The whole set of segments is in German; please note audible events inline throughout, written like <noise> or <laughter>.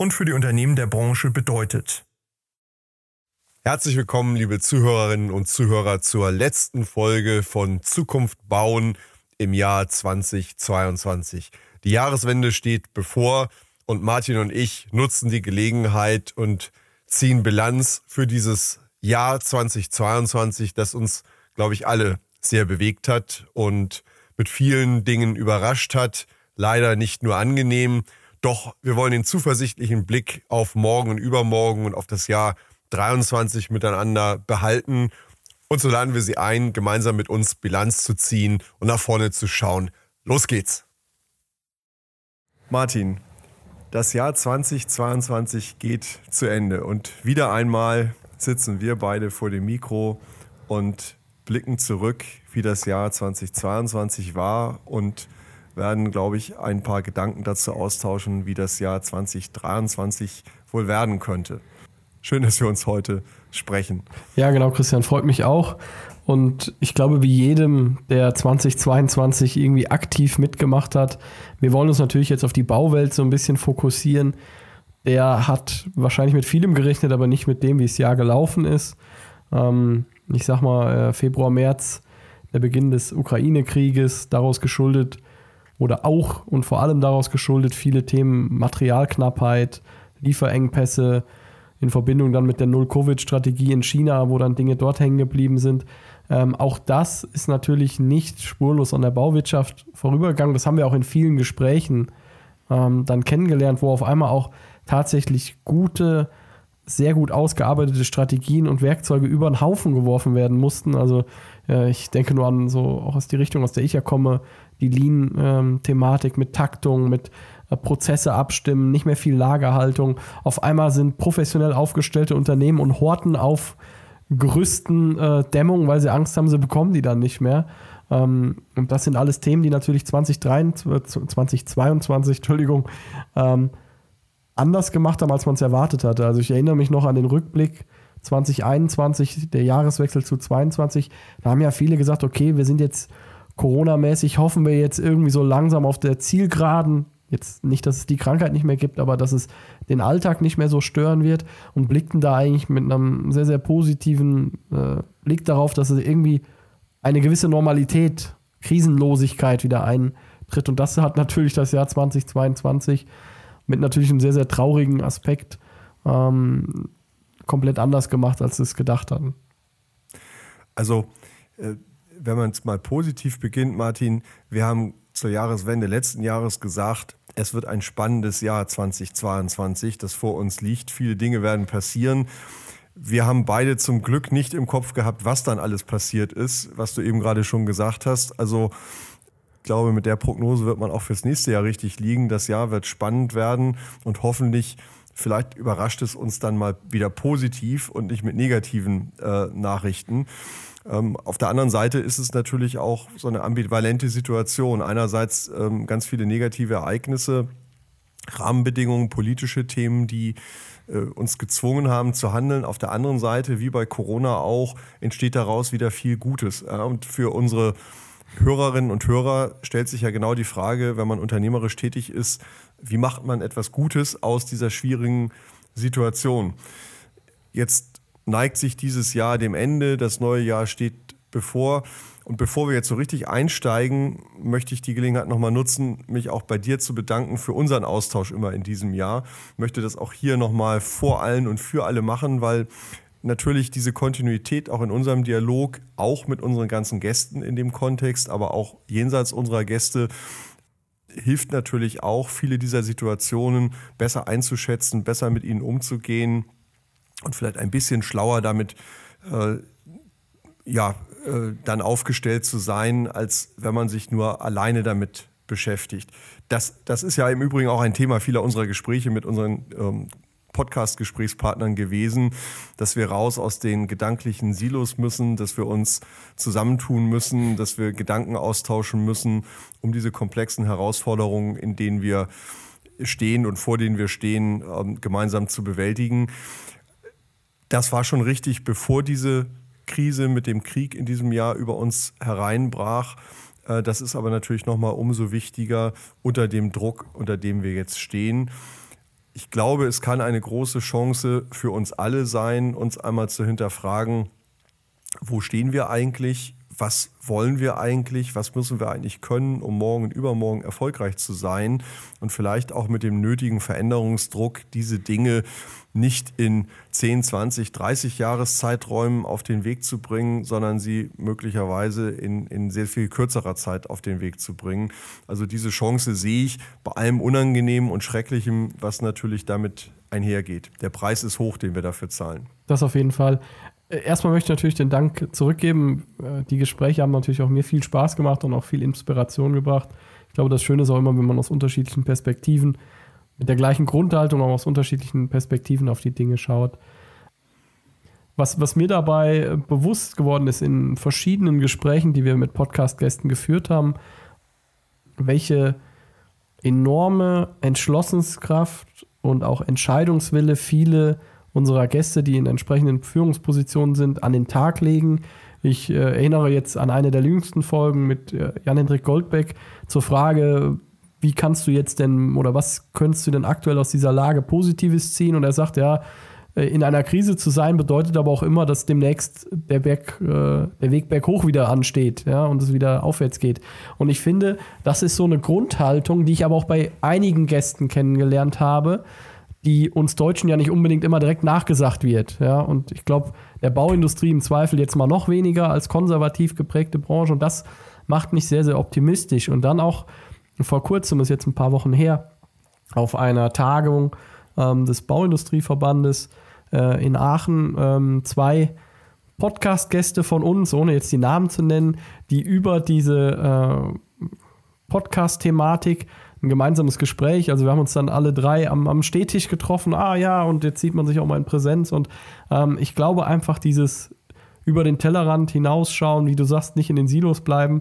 und für die Unternehmen der Branche bedeutet. Herzlich willkommen, liebe Zuhörerinnen und Zuhörer, zur letzten Folge von Zukunft bauen im Jahr 2022. Die Jahreswende steht bevor und Martin und ich nutzen die Gelegenheit und ziehen Bilanz für dieses Jahr 2022, das uns, glaube ich, alle sehr bewegt hat und mit vielen Dingen überrascht hat. Leider nicht nur angenehm, doch wir wollen den zuversichtlichen Blick auf morgen und übermorgen und auf das Jahr 23 miteinander behalten. Und so laden wir Sie ein, gemeinsam mit uns Bilanz zu ziehen und nach vorne zu schauen. Los geht's! Martin, das Jahr 2022 geht zu Ende und wieder einmal sitzen wir beide vor dem Mikro und blicken zurück, wie das Jahr 2022 war und werden, glaube ich, ein paar Gedanken dazu austauschen, wie das Jahr 2023 wohl werden könnte. Schön, dass wir uns heute sprechen. Ja, genau, Christian, freut mich auch. Und ich glaube, wie jedem, der 2022 irgendwie aktiv mitgemacht hat, wir wollen uns natürlich jetzt auf die Bauwelt so ein bisschen fokussieren. Der hat wahrscheinlich mit vielem gerechnet, aber nicht mit dem, wie das Jahr gelaufen ist. Ähm, ich sag mal, äh, Februar, März, der Beginn des Ukraine-Krieges, daraus geschuldet oder auch und vor allem daraus geschuldet viele Themen Materialknappheit, Lieferengpässe in Verbindung dann mit der Null-Covid-Strategie in China, wo dann Dinge dort hängen geblieben sind. Ähm, auch das ist natürlich nicht spurlos an der Bauwirtschaft vorübergegangen. Das haben wir auch in vielen Gesprächen ähm, dann kennengelernt, wo auf einmal auch tatsächlich gute, sehr gut ausgearbeitete Strategien und Werkzeuge über den Haufen geworfen werden mussten. Also äh, ich denke nur an so auch aus die Richtung, aus der ich ja komme, die Lean-Thematik mit Taktung, mit äh, Prozesse abstimmen, nicht mehr viel Lagerhaltung. Auf einmal sind professionell aufgestellte Unternehmen und horten auf Gerüsten äh, Dämmung, weil sie Angst haben, sie bekommen die dann nicht mehr. Ähm, und das sind alles Themen, die natürlich 2023, 2022, Entschuldigung, ähm, anders gemacht haben, als man es erwartet hatte. Also ich erinnere mich noch an den Rückblick 2021, der Jahreswechsel zu 2022. Da haben ja viele gesagt, okay, wir sind jetzt Corona-mäßig hoffen wir jetzt irgendwie so langsam auf der Zielgeraden. Jetzt nicht, dass es die Krankheit nicht mehr gibt, aber dass es den Alltag nicht mehr so stören wird und blickten da eigentlich mit einem sehr, sehr positiven äh, Blick darauf, dass es irgendwie eine gewisse Normalität, Krisenlosigkeit wieder eintritt. Und das hat natürlich das Jahr 2022 mit natürlich einem sehr, sehr traurigen Aspekt ähm, komplett anders gemacht, als sie es gedacht hatten. Also äh, wenn man es mal positiv beginnt, Martin, wir haben zur Jahreswende letzten Jahres gesagt, es wird ein spannendes Jahr 2022, das vor uns liegt. Viele Dinge werden passieren. Wir haben beide zum Glück nicht im Kopf gehabt, was dann alles passiert ist, was du eben gerade schon gesagt hast. Also ich glaube, mit der Prognose wird man auch fürs nächste Jahr richtig liegen. Das Jahr wird spannend werden und hoffentlich, vielleicht überrascht es uns dann mal wieder positiv und nicht mit negativen äh, Nachrichten. Ähm, auf der anderen Seite ist es natürlich auch so eine ambivalente Situation. Einerseits ähm, ganz viele negative Ereignisse, Rahmenbedingungen, politische Themen, die äh, uns gezwungen haben zu handeln. Auf der anderen Seite, wie bei Corona auch, entsteht daraus wieder viel Gutes. Und für unsere Hörerinnen und Hörer stellt sich ja genau die Frage, wenn man unternehmerisch tätig ist, wie macht man etwas Gutes aus dieser schwierigen Situation? Jetzt neigt sich dieses Jahr dem Ende, das neue Jahr steht bevor. Und bevor wir jetzt so richtig einsteigen, möchte ich die Gelegenheit nochmal nutzen, mich auch bei dir zu bedanken für unseren Austausch immer in diesem Jahr. Ich möchte das auch hier nochmal vor allen und für alle machen, weil natürlich diese Kontinuität auch in unserem Dialog, auch mit unseren ganzen Gästen in dem Kontext, aber auch jenseits unserer Gäste, hilft natürlich auch, viele dieser Situationen besser einzuschätzen, besser mit ihnen umzugehen und vielleicht ein bisschen schlauer damit äh, ja, äh, dann aufgestellt zu sein, als wenn man sich nur alleine damit beschäftigt. Das, das ist ja im Übrigen auch ein Thema vieler unserer Gespräche mit unseren ähm, Podcast-Gesprächspartnern gewesen, dass wir raus aus den gedanklichen Silos müssen, dass wir uns zusammentun müssen, dass wir Gedanken austauschen müssen, um diese komplexen Herausforderungen, in denen wir stehen und vor denen wir stehen, ähm, gemeinsam zu bewältigen. Das war schon richtig, bevor diese Krise mit dem Krieg in diesem Jahr über uns hereinbrach. Äh, das ist aber natürlich nochmal umso wichtiger unter dem Druck, unter dem wir jetzt stehen. Ich glaube, es kann eine große Chance für uns alle sein, uns einmal zu hinterfragen, wo stehen wir eigentlich? Was wollen wir eigentlich? Was müssen wir eigentlich können, um morgen und übermorgen erfolgreich zu sein? Und vielleicht auch mit dem nötigen Veränderungsdruck diese Dinge nicht in 10, 20, 30 Jahreszeiträumen auf den Weg zu bringen, sondern sie möglicherweise in, in sehr viel kürzerer Zeit auf den Weg zu bringen. Also diese Chance sehe ich bei allem Unangenehmen und Schrecklichem, was natürlich damit einhergeht. Der Preis ist hoch, den wir dafür zahlen. Das auf jeden Fall. Äh, erstmal möchte ich natürlich den Dank zurückgeben. Äh, die Gespräche haben natürlich auch mir viel Spaß gemacht und auch viel Inspiration gebracht. Ich glaube, das Schöne ist auch immer, wenn man aus unterschiedlichen Perspektiven mit der gleichen Grundhaltung, aber aus unterschiedlichen Perspektiven auf die Dinge schaut. Was, was mir dabei äh, bewusst geworden ist in verschiedenen Gesprächen, die wir mit Podcast-Gästen geführt haben, welche enorme Entschlossenskraft und auch Entscheidungswille viele unserer Gäste, die in entsprechenden Führungspositionen sind, an den Tag legen. Ich äh, erinnere jetzt an eine der jüngsten Folgen mit äh, Jan-Hendrik Goldbeck zur Frage, wie kannst du jetzt denn oder was könntest du denn aktuell aus dieser Lage Positives ziehen? Und er sagt, ja, äh, in einer Krise zu sein bedeutet aber auch immer, dass demnächst der, Berg, äh, der Weg berghoch wieder ansteht ja, und es wieder aufwärts geht. Und ich finde, das ist so eine Grundhaltung, die ich aber auch bei einigen Gästen kennengelernt habe, die uns Deutschen ja nicht unbedingt immer direkt nachgesagt wird. Ja. Und ich glaube, der Bauindustrie im Zweifel jetzt mal noch weniger als konservativ geprägte Branche und das macht mich sehr, sehr optimistisch. Und dann auch vor kurzem, ist jetzt ein paar Wochen her, auf einer Tagung ähm, des Bauindustrieverbandes äh, in Aachen ähm, zwei Podcast-Gäste von uns, ohne jetzt die Namen zu nennen, die über diese äh, Podcast-Thematik ein gemeinsames Gespräch. Also wir haben uns dann alle drei am, am Stehtisch getroffen. Ah ja, und jetzt sieht man sich auch mal in Präsenz. Und ähm, ich glaube einfach dieses über den Tellerrand hinausschauen, wie du sagst, nicht in den Silos bleiben,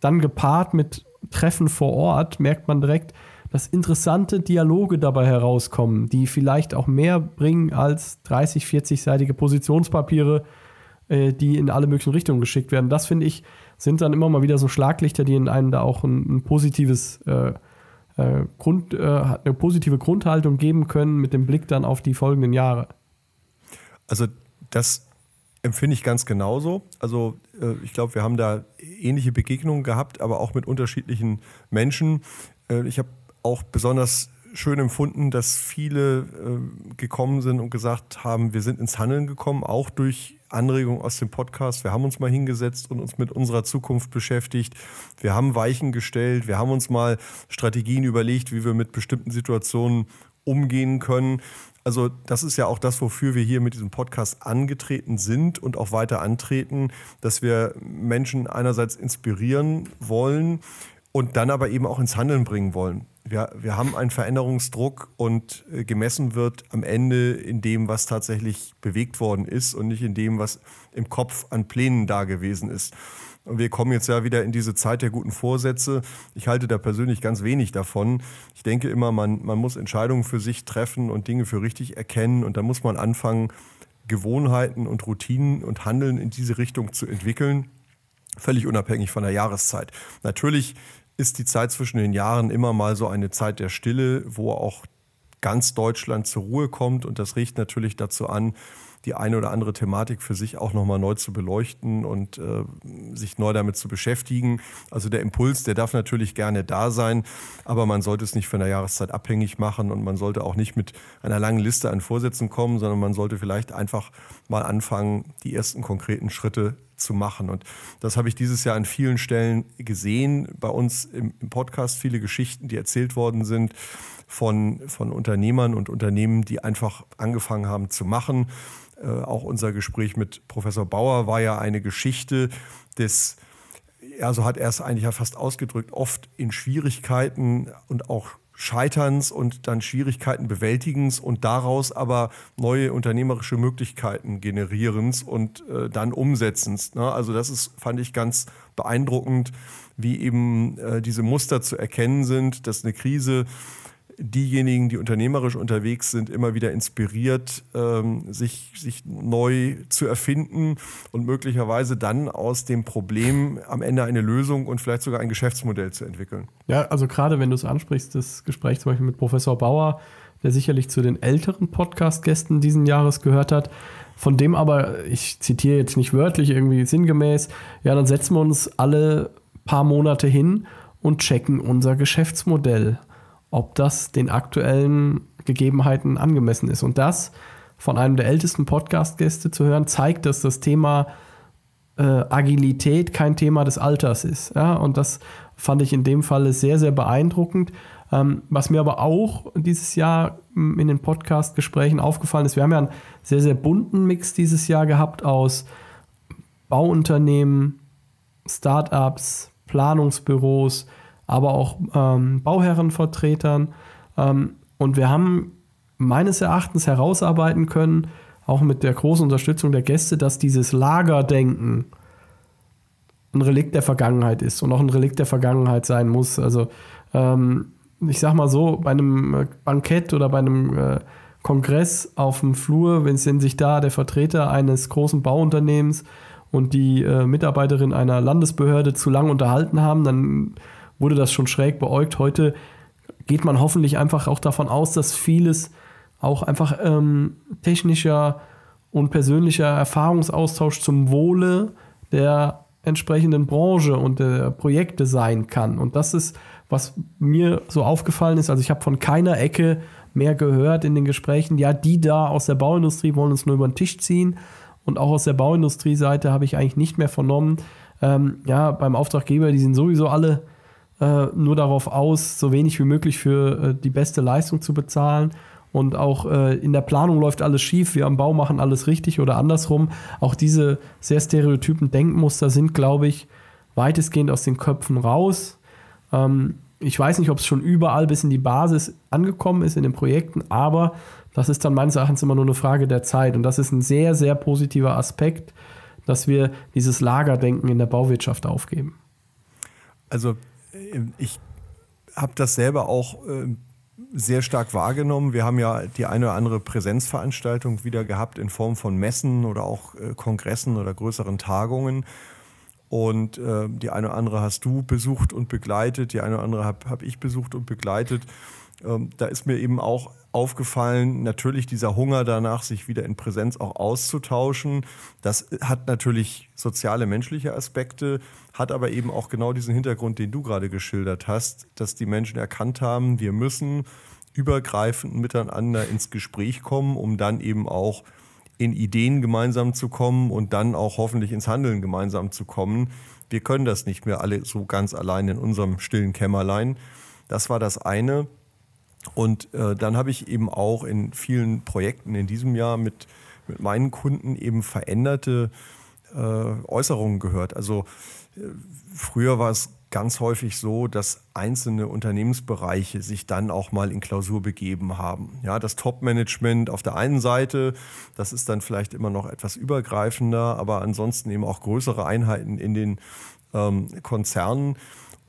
dann gepaart mit Treffen vor Ort merkt man direkt, dass interessante Dialoge dabei herauskommen, die vielleicht auch mehr bringen als 30, 40-seitige Positionspapiere, äh, die in alle möglichen Richtungen geschickt werden. Das finde ich, sind dann immer mal wieder so Schlaglichter, die in einem da auch ein, ein positives äh, äh, äh, eine positive Grundhaltung geben können mit dem Blick dann auf die folgenden Jahre. Also das empfinde ich ganz genauso. Also äh, ich glaube, wir haben da ähnliche Begegnungen gehabt, aber auch mit unterschiedlichen Menschen. Äh, ich habe auch besonders schön empfunden, dass viele äh, gekommen sind und gesagt haben, wir sind ins Handeln gekommen, auch durch Anregungen aus dem Podcast. Wir haben uns mal hingesetzt und uns mit unserer Zukunft beschäftigt. Wir haben Weichen gestellt. Wir haben uns mal Strategien überlegt, wie wir mit bestimmten Situationen umgehen können. Also das ist ja auch das, wofür wir hier mit diesem Podcast angetreten sind und auch weiter antreten, dass wir Menschen einerseits inspirieren wollen und dann aber eben auch ins Handeln bringen wollen. Wir, wir haben einen Veränderungsdruck und äh, gemessen wird am Ende in dem, was tatsächlich bewegt worden ist und nicht in dem, was im Kopf an Plänen da gewesen ist. Und wir kommen jetzt ja wieder in diese Zeit der guten Vorsätze. Ich halte da persönlich ganz wenig davon. Ich denke immer, man, man muss Entscheidungen für sich treffen und Dinge für richtig erkennen. Und da muss man anfangen, Gewohnheiten und Routinen und Handeln in diese Richtung zu entwickeln. Völlig unabhängig von der Jahreszeit. Natürlich ist die Zeit zwischen den Jahren immer mal so eine Zeit der Stille, wo auch ganz Deutschland zur Ruhe kommt. Und das riecht natürlich dazu an, die eine oder andere Thematik für sich auch nochmal neu zu beleuchten und äh, sich neu damit zu beschäftigen. Also der Impuls, der darf natürlich gerne da sein, aber man sollte es nicht von der Jahreszeit abhängig machen und man sollte auch nicht mit einer langen Liste an Vorsätzen kommen, sondern man sollte vielleicht einfach mal anfangen, die ersten konkreten Schritte zu machen. Und das habe ich dieses Jahr an vielen Stellen gesehen. Bei uns im, Podcast viele Geschichten, die erzählt worden sind von, von Unternehmern und Unternehmen, die einfach angefangen haben zu machen äh, auch unser Gespräch mit Professor Bauer war ja eine Geschichte des, ja, so hat er es eigentlich ja fast ausgedrückt, oft in Schwierigkeiten und auch Scheiterns und dann Schwierigkeiten Bewältigens und daraus aber neue unternehmerische Möglichkeiten generierens und äh, dann umsetzens. Ne? Also das ist, fand ich ganz beeindruckend, wie eben äh, diese Muster zu erkennen sind, dass eine Krise diejenigen, die unternehmerisch unterwegs sind, immer wieder inspiriert, ähm, sich, sich neu zu erfinden und möglicherweise dann aus dem Problem am Ende eine Lösung und vielleicht sogar ein Geschäftsmodell zu entwickeln. Ja, also gerade wenn du es ansprichst, das Gespräch zum Beispiel mit Professor Bauer, der sicherlich zu den älteren Podcast-Gästen diesen Jahres gehört hat, von dem aber, ich zitiere jetzt nicht wörtlich, irgendwie sinngemäß, ja, dann setzen wir uns alle paar Monate hin und checken unser Geschäftsmodell ob das den aktuellen Gegebenheiten angemessen ist. Und das von einem der ältesten Podcast-Gäste zu hören, zeigt, dass das Thema äh, Agilität kein Thema des Alters ist. Ja? Und das fand ich in dem Falle sehr, sehr beeindruckend. Ähm, was mir aber auch dieses Jahr in den Podcast-Gesprächen aufgefallen ist, wir haben ja einen sehr, sehr bunten Mix dieses Jahr gehabt aus Bauunternehmen, Startups, Planungsbüros, aber auch ähm, Bauherrenvertretern. Ähm, und wir haben meines Erachtens herausarbeiten können, auch mit der großen Unterstützung der Gäste, dass dieses Lagerdenken ein Relikt der Vergangenheit ist und auch ein Relikt der Vergangenheit sein muss. Also ähm, ich sag mal so, bei einem äh, Bankett oder bei einem äh, Kongress auf dem Flur, wenn sich da der Vertreter eines großen Bauunternehmens und die äh, Mitarbeiterin einer Landesbehörde zu lang unterhalten haben, dann wurde das schon schräg beäugt. Heute geht man hoffentlich einfach auch davon aus, dass vieles auch einfach ähm, technischer und persönlicher Erfahrungsaustausch zum Wohle der entsprechenden Branche und der Projekte sein kann. Und das ist, was mir so aufgefallen ist. Also ich habe von keiner Ecke mehr gehört in den Gesprächen, ja, die da aus der Bauindustrie wollen uns nur über den Tisch ziehen. Und auch aus der Bauindustrie-Seite habe ich eigentlich nicht mehr vernommen, ähm, ja, beim Auftraggeber, die sind sowieso alle äh, nur darauf aus, so wenig wie möglich für äh, die beste Leistung zu bezahlen. Und auch äh, in der Planung läuft alles schief, wir am Bau machen alles richtig oder andersrum. Auch diese sehr stereotypen Denkmuster sind, glaube ich, weitestgehend aus den Köpfen raus. Ähm, ich weiß nicht, ob es schon überall bis in die Basis angekommen ist in den Projekten, aber das ist dann meines Erachtens immer nur eine Frage der Zeit. Und das ist ein sehr, sehr positiver Aspekt, dass wir dieses Lagerdenken in der Bauwirtschaft aufgeben. Also ich habe das selber auch äh, sehr stark wahrgenommen. Wir haben ja die eine oder andere Präsenzveranstaltung wieder gehabt in Form von Messen oder auch äh, Kongressen oder größeren Tagungen. Und äh, die eine oder andere hast du besucht und begleitet, die eine oder andere habe hab ich besucht und begleitet. Ähm, da ist mir eben auch aufgefallen, natürlich dieser Hunger danach, sich wieder in Präsenz auch auszutauschen. Das hat natürlich soziale, menschliche Aspekte, hat aber eben auch genau diesen Hintergrund, den du gerade geschildert hast, dass die Menschen erkannt haben, wir müssen übergreifend miteinander ins Gespräch kommen, um dann eben auch in Ideen gemeinsam zu kommen und dann auch hoffentlich ins Handeln gemeinsam zu kommen. Wir können das nicht mehr alle so ganz allein in unserem stillen Kämmerlein. Das war das eine. Und äh, dann habe ich eben auch in vielen Projekten in diesem Jahr mit, mit meinen Kunden eben veränderte äh, Äußerungen gehört. Also äh, früher war es ganz häufig so, dass einzelne Unternehmensbereiche sich dann auch mal in Klausur begeben haben. Ja, das Top-Management auf der einen Seite, das ist dann vielleicht immer noch etwas übergreifender, aber ansonsten eben auch größere Einheiten in den ähm, Konzernen.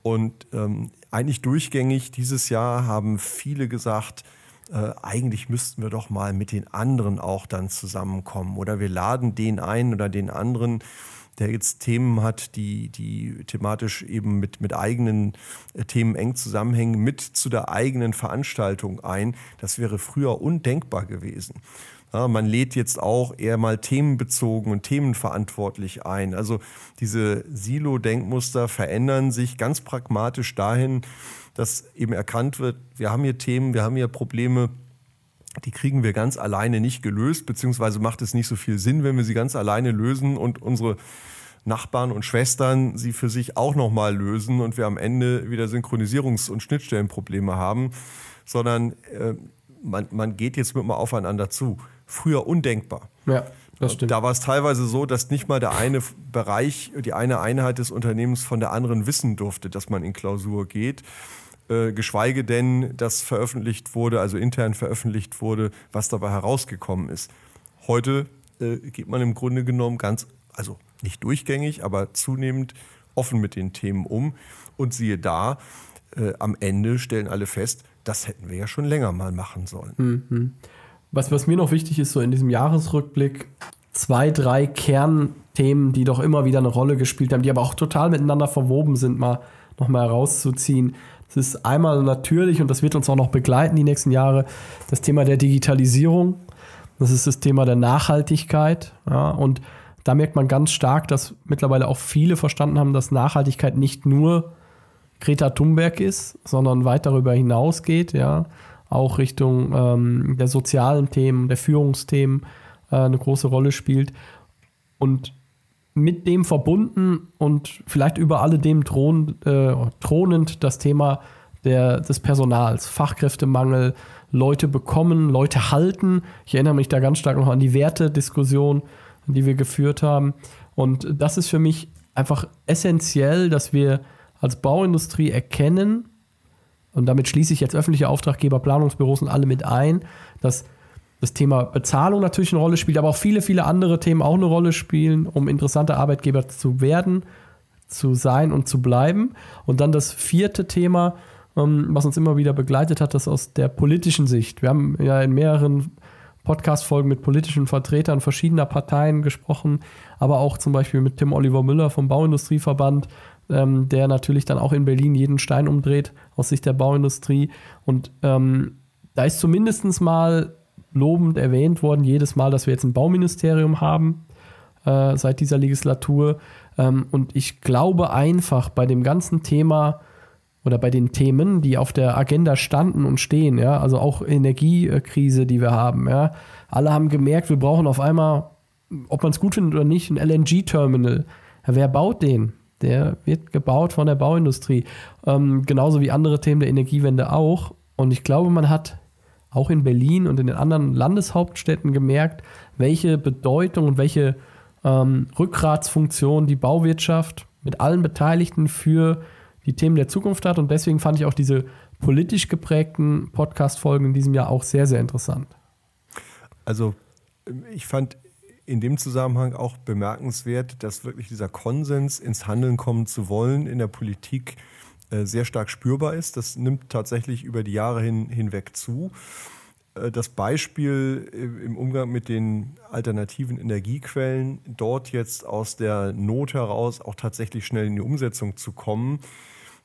Und ähm, eigentlich durchgängig dieses Jahr haben viele gesagt, äh, eigentlich müssten wir doch mal mit den anderen auch dann zusammenkommen. Oder wir laden den einen oder den anderen, der jetzt Themen hat, die, die thematisch eben mit, mit eigenen äh, Themen eng zusammenhängen, mit zu der eigenen Veranstaltung ein. Das wäre früher undenkbar gewesen. Ja, man lädt jetzt auch eher mal themenbezogen und themenverantwortlich ein. Also diese Silo-Denkmuster verändern sich ganz pragmatisch dahin, dass eben erkannt wird, wir haben hier Themen, wir haben hier Probleme, die kriegen wir ganz alleine nicht gelöst, beziehungsweise macht es nicht so viel Sinn, wenn wir sie ganz alleine lösen und unsere Nachbarn und Schwestern sie für sich auch nochmal lösen und wir am Ende wieder Synchronisierungs- und Schnittstellenprobleme haben, sondern äh, man, man geht jetzt mit mal aufeinander zu früher undenkbar. Ja, das stimmt. Da war es teilweise so, dass nicht mal der eine Bereich, die eine Einheit des Unternehmens von der anderen wissen durfte, dass man in Klausur geht. äh, geschweige denn, dass veröffentlicht wurde, also intern veröffentlicht wurde, was dabei herausgekommen ist. Heute äh, geht man im Grunde genommen ganz, also nicht durchgängig, aber zunehmend offen mit den Themen um. Und siehe da, äh, am Ende stellen alle fest, das hätten wir ja schon länger mal machen sollen. Mhm. Was, was mir noch wichtig ist, so in diesem Jahresrückblick, zwei, drei Kernthemen, die doch immer wieder eine Rolle gespielt haben, die aber auch total miteinander verwoben sind, mal nochmal herauszuziehen. Das ist einmal natürlich, und das wird uns auch noch begleiten die nächsten Jahre, das Thema der Digitalisierung. Das ist das Thema der Nachhaltigkeit. Ja, und da merkt man ganz stark, dass mittlerweile auch viele verstanden haben, dass Nachhaltigkeit nicht nur Greta Thunberg ist, sondern weit darüber hinausgeht, ja, auch Richtung ähm, der sozialen Themen, der Führungsthemen äh, eine große Rolle spielt. Und mit dem verbunden und vielleicht über alledem thron, äh, thronend das Thema der, des Personals, Fachkräftemangel, Leute bekommen, Leute halten. Ich erinnere mich da ganz stark noch an die Wertediskussion, die wir geführt haben. Und das ist für mich einfach essentiell, dass wir als Bauindustrie erkennen, und damit schließe ich jetzt öffentliche Auftraggeber, Planungsbüros und alle mit ein, dass das Thema Bezahlung natürlich eine Rolle spielt, aber auch viele, viele andere Themen auch eine Rolle spielen, um interessanter Arbeitgeber zu werden, zu sein und zu bleiben. Und dann das vierte Thema, ähm, was uns immer wieder begleitet hat, das aus der politischen Sicht. Wir haben ja in mehreren Podcast-Folgen mit politischen Vertretern verschiedener Parteien gesprochen, aber auch zum Beispiel mit Tim Oliver Müller vom Bauindustrieverband, ähm, der natürlich dann auch in Berlin jeden Stein umdreht aus Sicht der Bauindustrie. Und ähm, da ist zumindest mal lobend erwähnt worden, jedes Mal, dass wir jetzt ein Bauministerium haben äh, seit dieser Legislatur. Ähm, und ich glaube einfach bei dem ganzen Thema oder bei den Themen, die auf der Agenda standen und stehen, ja, also auch Energiekrise, die wir haben, ja, alle haben gemerkt, wir brauchen auf einmal, ob man es gut findet oder nicht, ein LNG-Terminal. Ja, wer baut den? Der wird gebaut von der Bauindustrie. Ähm, genauso wie andere Themen der Energiewende auch. Und ich glaube, man hat auch in Berlin und in den anderen Landeshauptstädten gemerkt, welche Bedeutung und welche ähm, Rückgratsfunktion die Bauwirtschaft mit allen Beteiligten für die Themen der Zukunft hat. Und deswegen fand ich auch diese politisch geprägten Podcast-Folgen in diesem Jahr auch sehr, sehr interessant. Also ich fand in dem Zusammenhang auch bemerkenswert, dass wirklich dieser Konsens, ins Handeln kommen zu wollen in der Politik äh, sehr stark spürbar ist. Das nimmt tatsächlich über die Jahre hin, hinweg zu. Äh, das Beispiel äh, im Umgang mit den alternativen Energiequellen, dort jetzt aus der Not heraus auch tatsächlich schnell in die Umsetzung zu kommen,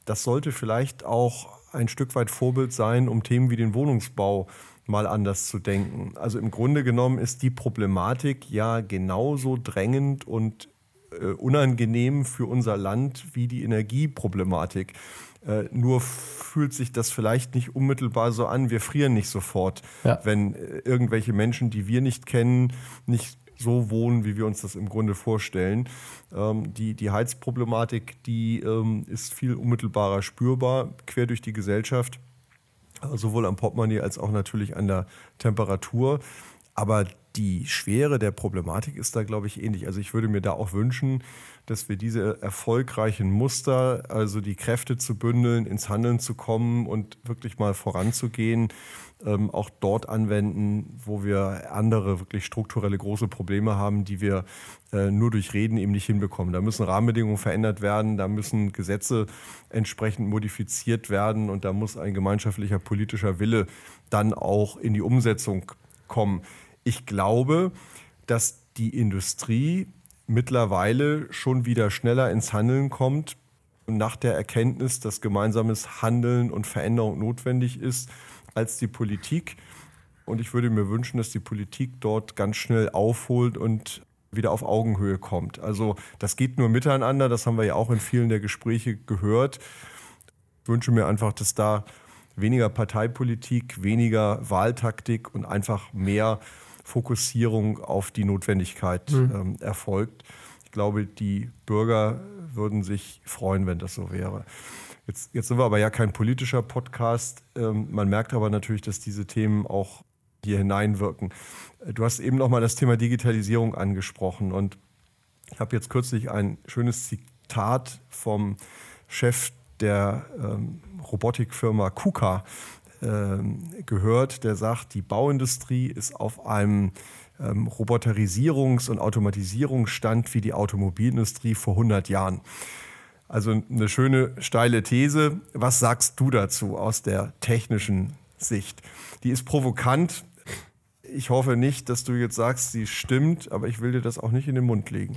das sollte vielleicht auch ein Stück weit Vorbild sein, um Themen wie den Wohnungsbau mal anders zu denken. Also im Grunde genommen ist die Problematik ja genauso drängend und äh, unangenehm für unser Land wie die Energieproblematik. Äh, nur fühlt sich das vielleicht nicht unmittelbar so an. Wir frieren nicht sofort, ja. wenn äh, irgendwelche Menschen, die wir nicht kennen, nicht so wohnen, wie wir uns das im Grunde vorstellen. Ähm, die, die Heizproblematik, die ähm, ist viel unmittelbarer spürbar, quer durch die Gesellschaft, sowohl am Portemonnaie als auch natürlich an der Temperatur. Aber die Schwere der Problematik ist da, glaube ich, ähnlich. Also ich würde mir da auch wünschen, dass wir diese erfolgreichen Muster, also die Kräfte zu bündeln, ins Handeln zu kommen und wirklich mal voranzugehen, ähm, auch dort anwenden, wo wir andere wirklich strukturelle große Probleme haben, die wir äh, nur durch Reden eben nicht hinbekommen. Da müssen Rahmenbedingungen verändert werden, da müssen Gesetze entsprechend modifiziert werden und da muss ein gemeinschaftlicher politischer Wille dann auch in die Umsetzung kommen. Ich glaube, dass die Industrie mittlerweile schon wieder schneller ins Handeln kommt, nach der Erkenntnis, dass gemeinsames Handeln und Veränderung notwendig ist, als die Politik. Und ich würde mir wünschen, dass die Politik dort ganz schnell aufholt und wieder auf Augenhöhe kommt. Also das geht nur miteinander, das haben wir ja auch in vielen der Gespräche gehört. Ich wünsche mir einfach, dass da weniger Parteipolitik, weniger Wahltaktik und einfach mehr Fokussierung auf die Notwendigkeit mhm. ähm, erfolgt. Ich glaube, die Bürger würden sich freuen, wenn das so wäre. Jetzt, jetzt sind wir aber ja kein politischer Podcast. Ähm, man merkt aber natürlich, dass diese Themen auch hier hineinwirken. Du hast eben noch mal das Thema Digitalisierung angesprochen und ich habe jetzt kürzlich ein schönes Zitat vom Chef der ähm, Robotikfirma KUKA gehört, der sagt, die Bauindustrie ist auf einem ähm, Roboterisierungs- und Automatisierungsstand wie die Automobilindustrie vor 100 Jahren. Also eine schöne steile These. Was sagst du dazu aus der technischen Sicht? Die ist provokant. Ich hoffe nicht, dass du jetzt sagst, sie stimmt, aber ich will dir das auch nicht in den Mund legen.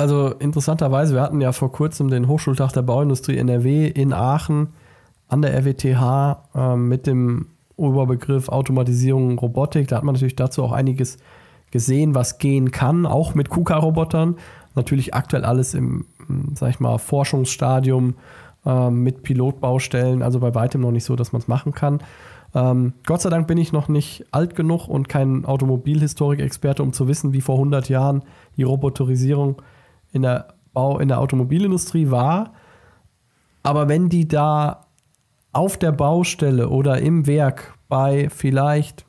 Also interessanterweise, wir hatten ja vor kurzem den Hochschultag der Bauindustrie NRW in Aachen an der RWTH äh, mit dem Oberbegriff Automatisierung Robotik. Da hat man natürlich dazu auch einiges gesehen, was gehen kann, auch mit KUKA-Robotern. Natürlich aktuell alles im, sag ich mal, Forschungsstadium äh, mit Pilotbaustellen, also bei weitem noch nicht so, dass man es machen kann. Ähm, Gott sei Dank bin ich noch nicht alt genug und kein Automobilhistorik-Experte, um zu wissen, wie vor 100 Jahren die Roboterisierung in der Bau in der Automobilindustrie war. Aber wenn die da auf der Baustelle oder im Werk bei vielleicht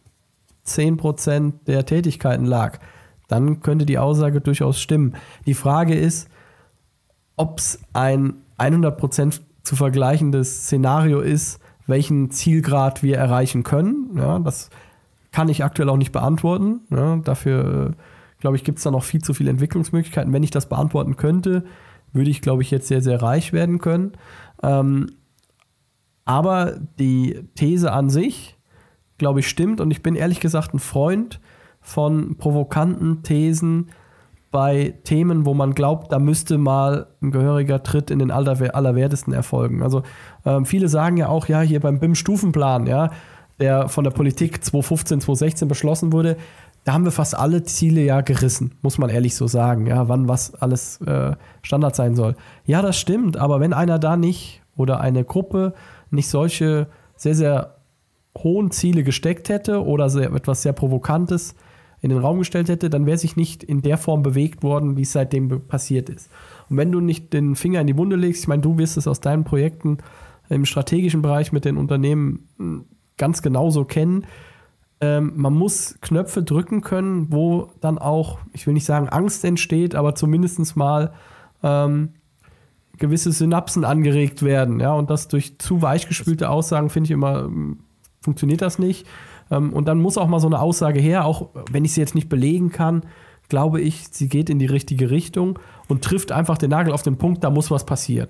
10% der Tätigkeiten lag, dann könnte die Aussage durchaus stimmen. Die Frage ist, ob es ein 100% zu vergleichendes Szenario ist, welchen Zielgrad wir erreichen können. Ja, das kann ich aktuell auch nicht beantworten. Ja, dafür, glaube ich, gibt es da noch viel zu viele Entwicklungsmöglichkeiten. Wenn ich das beantworten könnte, würde ich, glaube ich, jetzt sehr, sehr reich werden können. Ähm, aber die These an sich, glaube ich, stimmt. Und ich bin ehrlich gesagt ein Freund von provokanten Thesen bei Themen, wo man glaubt, da müsste mal ein gehöriger Tritt in den aller, Allerwertesten erfolgen. Also ähm, viele sagen ja auch, ja, hier beim BIM-Stufenplan, ja, der von der Politik 2015, 2016 beschlossen wurde, da haben wir fast alle Ziele ja gerissen, muss man ehrlich so sagen, ja, wann was alles äh, Standard sein soll. Ja, das stimmt, aber wenn einer da nicht oder eine Gruppe nicht solche sehr, sehr hohen Ziele gesteckt hätte oder sehr, etwas sehr Provokantes in den Raum gestellt hätte, dann wäre sich nicht in der Form bewegt worden, wie es seitdem passiert ist. Und wenn du nicht den Finger in die Wunde legst, ich meine, du wirst es aus deinen Projekten im strategischen Bereich mit den Unternehmen hm, ganz genauso kennen, ähm, man muss Knöpfe drücken können, wo dann auch, ich will nicht sagen Angst entsteht, aber zumindest mal ähm, gewisse Synapsen angeregt werden. Ja, und das durch zu weichgespülte Aussagen finde ich immer, hm, funktioniert das nicht. Ähm, und dann muss auch mal so eine Aussage her, auch wenn ich sie jetzt nicht belegen kann, glaube ich, sie geht in die richtige Richtung und trifft einfach den Nagel auf den Punkt, da muss was passieren.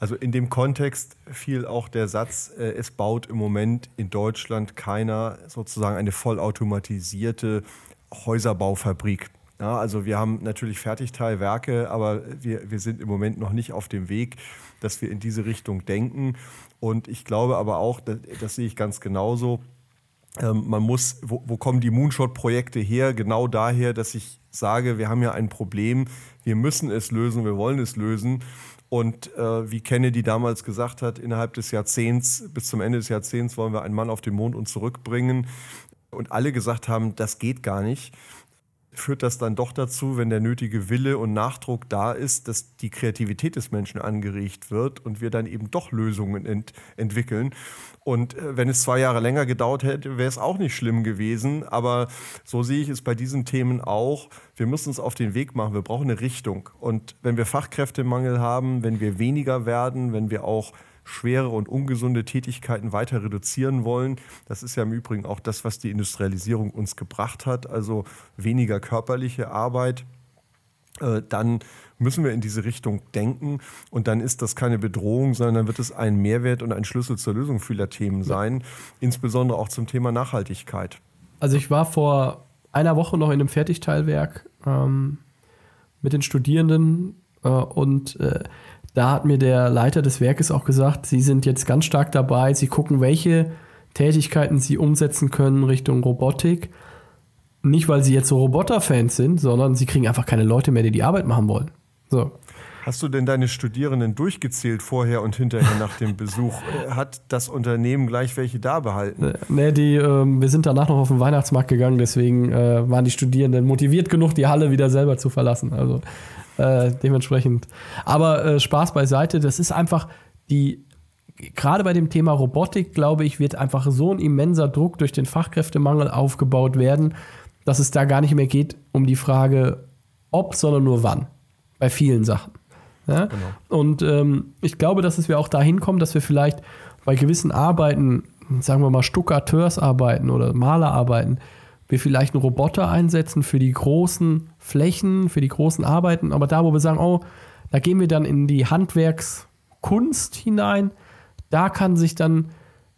Also in dem Kontext fiel auch der Satz, äh, es baut im Moment in Deutschland keiner sozusagen eine vollautomatisierte Häuserbaufabrik. Ja, also wir haben natürlich Fertigteilwerke, aber wir, wir sind im Moment noch nicht auf dem Weg, dass wir in diese Richtung denken. Und ich glaube aber auch, das, das sehe ich ganz genauso, ähm, man muss, wo, wo kommen die Moonshot-Projekte her? Genau daher, dass ich sage, wir haben ja ein Problem, wir müssen es lösen, wir wollen es lösen. Und äh, wie Kennedy damals gesagt hat, innerhalb des Jahrzehnts, bis zum Ende des Jahrzehnts wollen wir einen Mann auf den Mond und zurückbringen. Und alle gesagt haben, das geht gar nicht führt das dann doch dazu, wenn der nötige Wille und Nachdruck da ist, dass die Kreativität des Menschen angeregt wird und wir dann eben doch Lösungen ent entwickeln. Und äh, wenn es zwei Jahre länger gedauert hätte, wäre es auch nicht schlimm gewesen. Aber so sehe ich es bei diesen Themen auch. Wir müssen uns auf den Weg machen. Wir brauchen eine Richtung. Und wenn wir Fachkräftemangel haben, wenn wir weniger werden, wenn wir auch schwere und ungesunde Tätigkeiten weiter reduzieren wollen. Das ist ja im Übrigen auch das, was die Industrialisierung uns gebracht hat, also weniger körperliche Arbeit äh, dann müssen wir in diese Richtung denken und dann ist das keine Bedrohung, sondern dann wird es ein Mehrwert und ein Schlüssel zur Lösung vieler Themen sein, insbesondere auch zum Thema Nachhaltigkeit. Also ich war vor einer Woche noch in einem Fertigteilwerk ähm, mit den Studierenden äh, und äh, da hat mir der Leiter des Werkes auch gesagt, sie sind jetzt ganz stark dabei, sie gucken, welche Tätigkeiten sie umsetzen können Richtung Robotik nicht, weil sie jetzt so Roboter-Fans sind, sondern sie kriegen einfach keine Leute mehr, die die Arbeit machen wollen. So. Hast du denn deine Studierenden durchgezählt vorher und hinterher nach dem Besuch? <laughs> Hat das Unternehmen gleich welche da behalten? Äh, nee, die, äh, wir sind danach noch auf den Weihnachtsmarkt gegangen, deswegen äh, waren die Studierenden motiviert genug, die Halle wieder selber zu verlassen. Also äh, dementsprechend. Aber äh, Spaß beiseite, das ist einfach die, gerade bei dem Thema Robotik, glaube ich, wird einfach so ein immenser Druck durch den Fachkräftemangel aufgebaut werden, dass es da gar nicht mehr geht um die Frage, ob, sondern nur wann. Bei vielen Sachen. Ja? Genau. Und ähm, ich glaube, dass es wir auch dahin kommen, dass wir vielleicht bei gewissen Arbeiten, sagen wir mal Stuckateursarbeiten oder Malerarbeiten, wir vielleicht einen Roboter einsetzen für die großen Flächen, für die großen Arbeiten, aber da, wo wir sagen, oh, da gehen wir dann in die Handwerkskunst hinein, da kann sich dann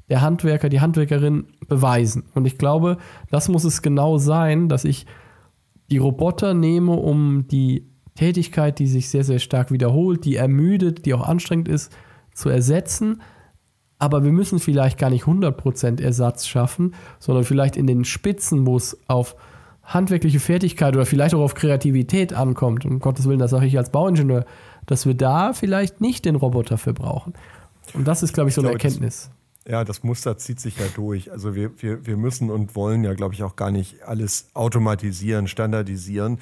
der Handwerker, die Handwerkerin beweisen. Und ich glaube, das muss es genau sein, dass ich die Roboter nehme, um die Tätigkeit, die sich sehr, sehr stark wiederholt, die ermüdet, die auch anstrengend ist, zu ersetzen. Aber wir müssen vielleicht gar nicht 100% Ersatz schaffen, sondern vielleicht in den Spitzen, wo es auf handwerkliche Fertigkeit oder vielleicht auch auf Kreativität ankommt, um Gottes Willen, das sage ich als Bauingenieur, dass wir da vielleicht nicht den Roboter für brauchen. Und das ist, glaube ich, so ich eine Erkenntnis. Ja, das Muster zieht sich ja durch. Also wir, wir, wir müssen und wollen ja, glaube ich, auch gar nicht alles automatisieren, standardisieren.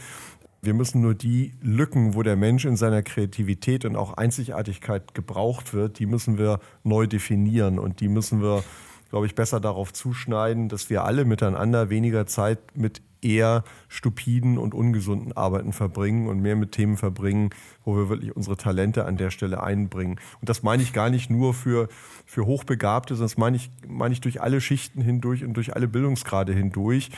Wir müssen nur die Lücken, wo der Mensch in seiner Kreativität und auch Einzigartigkeit gebraucht wird, die müssen wir neu definieren und die müssen wir, glaube ich, besser darauf zuschneiden, dass wir alle miteinander weniger Zeit mit eher stupiden und ungesunden Arbeiten verbringen und mehr mit Themen verbringen, wo wir wirklich unsere Talente an der Stelle einbringen. Und das meine ich gar nicht nur für, für Hochbegabte, sondern das meine ich, meine ich durch alle Schichten hindurch und durch alle Bildungsgrade hindurch.